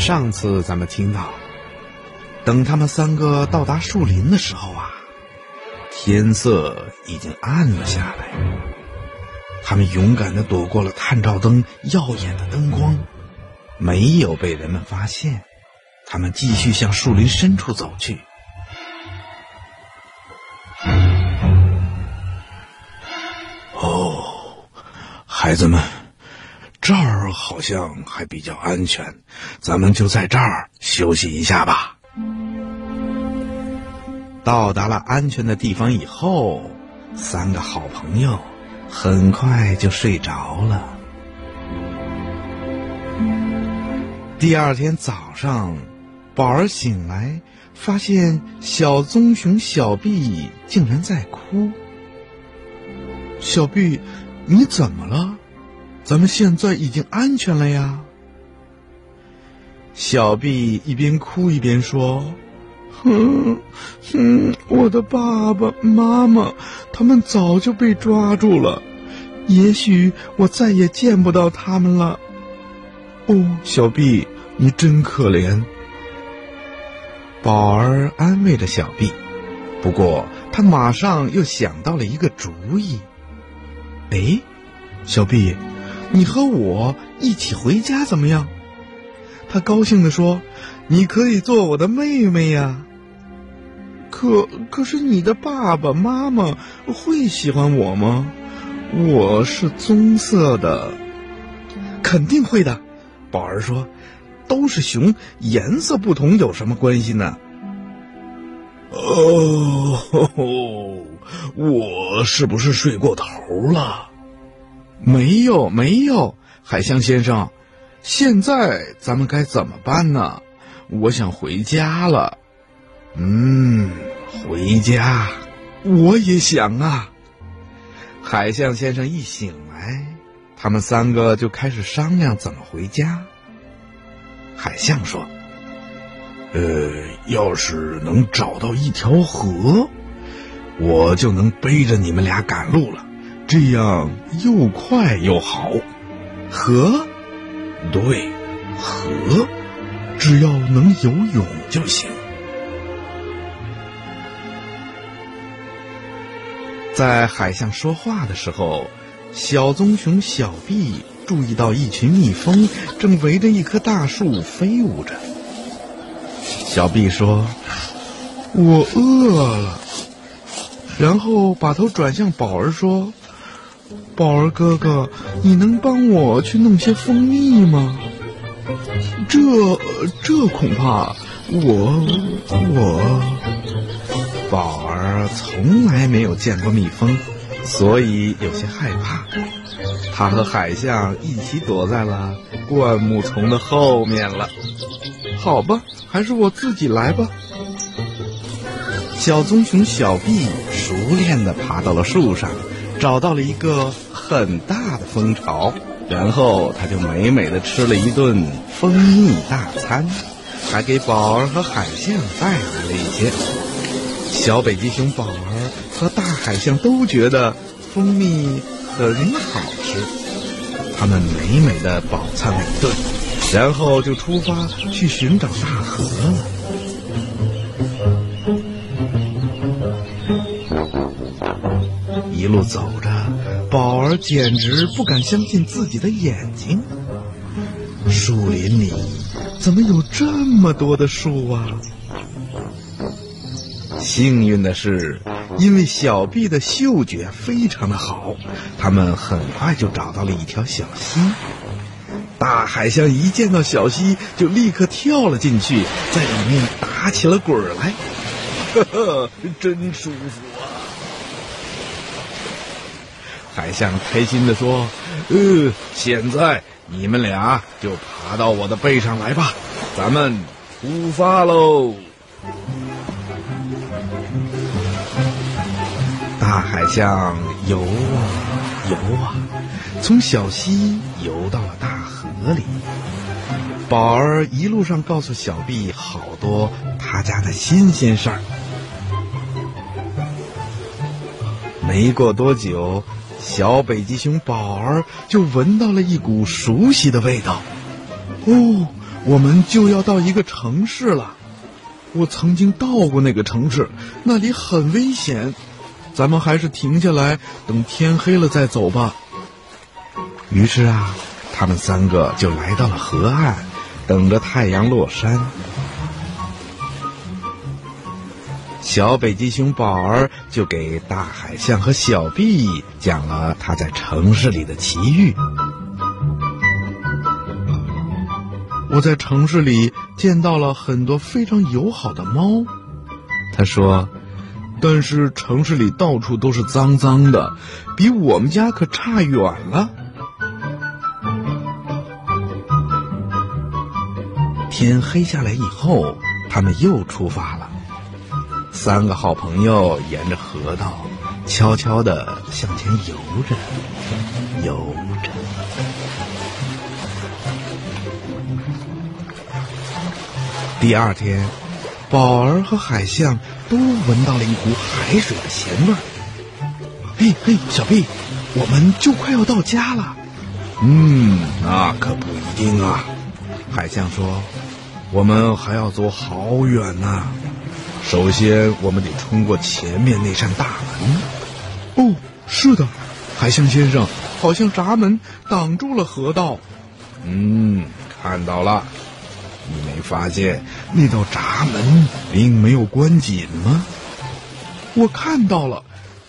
上次咱们听到，等他们三个到达树林的时候啊，天色已经暗了下来。他们勇敢的躲过了探照灯耀眼的灯光，没有被人们发现。他们继续向树林深处走去。哦，孩子们。这儿好像还比较安全，咱们就在这儿休息一下吧。到达了安全的地方以后，三个好朋友很快就睡着了。第二天早上，宝儿醒来，发现小棕熊小碧竟然在哭。小碧，你怎么了？咱们现在已经安全了呀。小毕一边哭一边说：“哼，哼，我的爸爸妈妈他们早就被抓住了，也许我再也见不到他们了。”哦，小毕，你真可怜。宝儿安慰着小毕，不过他马上又想到了一个主意。哎，小碧。你和我一起回家怎么样？他高兴地说：“你可以做我的妹妹呀。”可可是你的爸爸妈妈会喜欢我吗？我是棕色的，肯定会的。宝儿说：“都是熊，颜色不同有什么关系呢？”哦，我是不是睡过头了？没有，没有，海象先生，现在咱们该怎么办呢？我想回家了。嗯，回家，我也想啊。海象先生一醒来，他们三个就开始商量怎么回家。海象说：“呃，要是能找到一条河，我就能背着你们俩赶路了。”这样又快又好，河，对，河，只要能游泳就行。在海象说话的时候，小棕熊小碧注意到一群蜜蜂正围着一棵大树飞舞着。小碧说：“我饿了。”然后把头转向宝儿说。宝儿哥哥，你能帮我去弄些蜂蜜吗？这这恐怕我我宝儿从来没有见过蜜蜂，所以有些害怕。他和海象一起躲在了灌木丛的后面了。好吧，还是我自己来吧。小棕熊小碧熟练地爬到了树上，找到了一个。很大的蜂巢，然后他就美美的吃了一顿蜂蜜大餐，还给宝儿和海象带来了一些。小北极熊宝儿和大海象都觉得蜂蜜很好吃，他们美美的饱餐了一顿，然后就出发去寻找大河了。路走着。宝儿简直不敢相信自己的眼睛，树林里怎么有这么多的树啊？幸运的是，因为小臂的嗅觉非常的好，他们很快就找到了一条小溪。大海象一见到小溪，就立刻跳了进去，在里面打起了滚来，呵呵，真舒服海象开心地说：“呃，现在你们俩就爬到我的背上来吧，咱们出发喽！”大海象游啊游啊，从小溪游到了大河里。宝儿一路上告诉小碧好多他家的新鲜事儿。没过多久。小北极熊宝儿就闻到了一股熟悉的味道，哦，我们就要到一个城市了。我曾经到过那个城市，那里很危险。咱们还是停下来，等天黑了再走吧。于是啊，他们三个就来到了河岸，等着太阳落山。小北极熊宝儿就给大海象和小碧讲了他在城市里的奇遇。我在城市里见到了很多非常友好的猫，他说，但是城市里到处都是脏脏的，比我们家可差远了。天黑下来以后，他们又出发了。三个好朋友沿着河道，悄悄地向前游着，游着。第二天，宝儿和海象都闻到了一股海水的咸味儿。嘿嘿，小碧，我们就快要到家了。嗯，那可不一定啊。海象说：“我们还要走好远呢。首先，我们得穿过前面那扇大门。”哦，是的，海象先生，好像闸门挡住了河道。嗯，看到了。你没发现那道闸门并没有关紧吗？我看到了，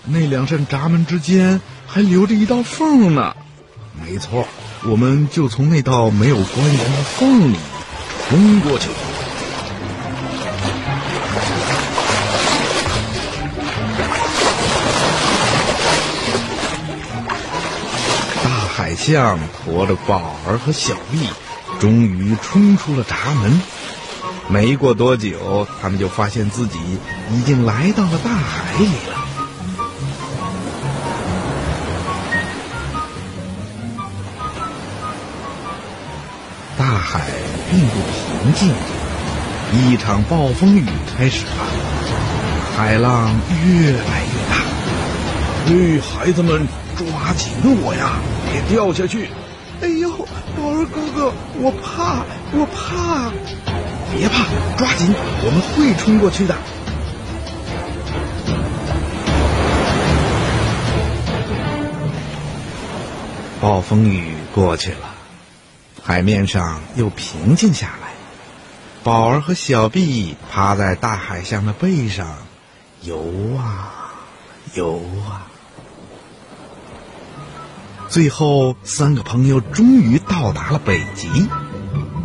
那两扇闸门之间还留着一道缝呢。没错，我们就从那道没有关严的缝里冲过去。大海象驮着宝儿和小丽。终于冲出了闸门，没过多久，他们就发现自己已经来到了大海里了。平静，一场暴风雨开始了，海浪越来越大。哎，孩子们，抓紧我呀，别掉下去！哎呦！宝儿哥哥，我怕，我怕！别怕，抓紧，我们会冲过去的。暴风雨过去了，海面上又平静下来。宝儿和小碧趴在大海象的背上，游啊游啊。最后，三个朋友终于到达了北极。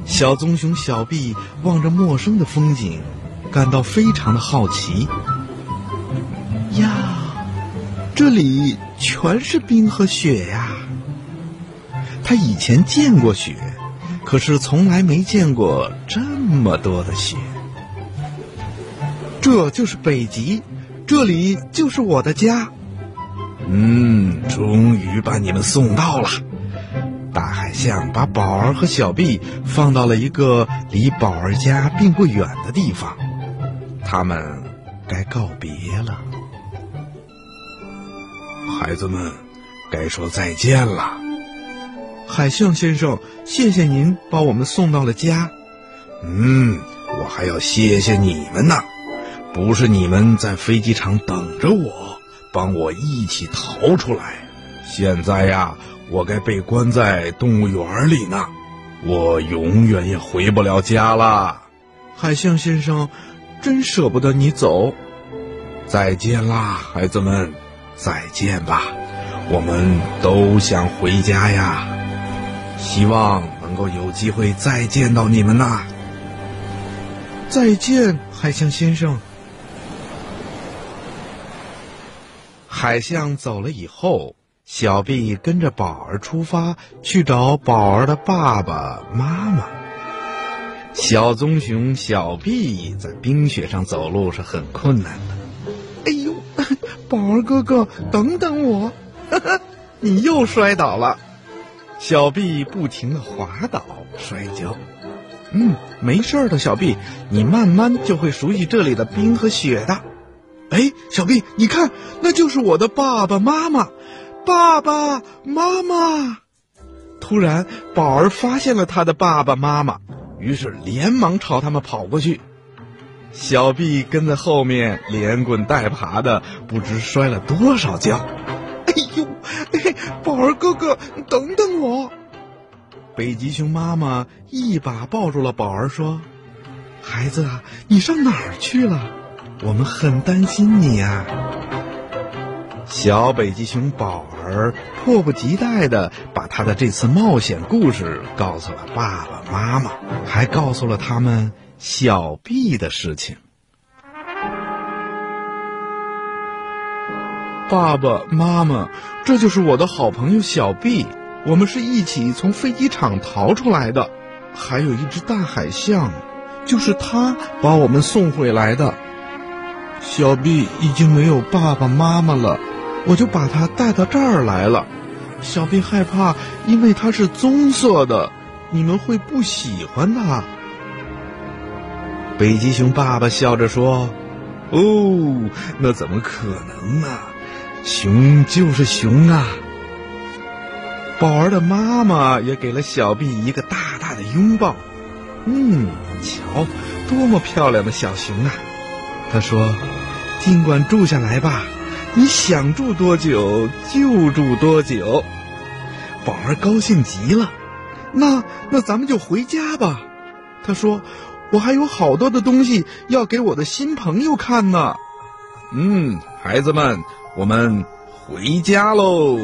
小棕熊小碧望着陌生的风景，感到非常的好奇。呀，这里全是冰和雪呀！他以前见过雪，可是从来没见过这么多的雪。这就是北极，这里就是我的家。嗯，终于把你们送到了。大海象把宝儿和小碧放到了一个离宝儿家并不远的地方，他们该告别了。孩子们，该说再见了。海象先生，谢谢您把我们送到了家。嗯，我还要谢谢你们呢，不是你们在飞机场等着我。帮我一起逃出来！现在呀，我该被关在动物园里呢，我永远也回不了家了。海象先生，真舍不得你走。再见啦，孩子们，再见吧！我们都想回家呀，希望能够有机会再见到你们呐。再见，海象先生。海象走了以后，小碧跟着宝儿出发去找宝儿的爸爸妈妈。小棕熊小碧在冰雪上走路是很困难的。哎呦，宝儿哥哥，等等我！你又摔倒了。小碧不停的滑倒摔跤。嗯，没事的，小碧，你慢慢就会熟悉这里的冰和雪的。哎，小碧，你看，那就是我的爸爸妈妈，爸爸妈妈。突然，宝儿发现了他的爸爸妈妈。于是连忙朝他们跑过去。小毕跟在后面，连滚带爬的，不知摔了多少跤。哎呦，宝儿哥哥，等等！北极熊妈妈一把抱住了宝儿，说：“孩子啊，你上哪儿去了？我们很担心你呀。”小北极熊宝儿迫不及待的把他的这次冒险故事告诉了爸爸妈妈，还告诉了他们小 B 的事情。爸爸妈妈，这就是我的好朋友小 B，我们是一起从飞机场逃出来的。还有一只大海象，就是它把我们送回来的。小毕已经没有爸爸妈妈了。我就把它带到这儿来了，小毕害怕，因为它是棕色的，你们会不喜欢它。北极熊爸爸笑着说：“哦，那怎么可能呢？熊就是熊啊！”宝儿的妈妈也给了小毕一个大大的拥抱。嗯，瞧，多么漂亮的小熊啊！他说：“尽管住下来吧。”你想住多久就住多久，宝儿高兴极了。那那咱们就回家吧。他说：“我还有好多的东西要给我的新朋友看呢。”嗯，孩子们，我们回家喽。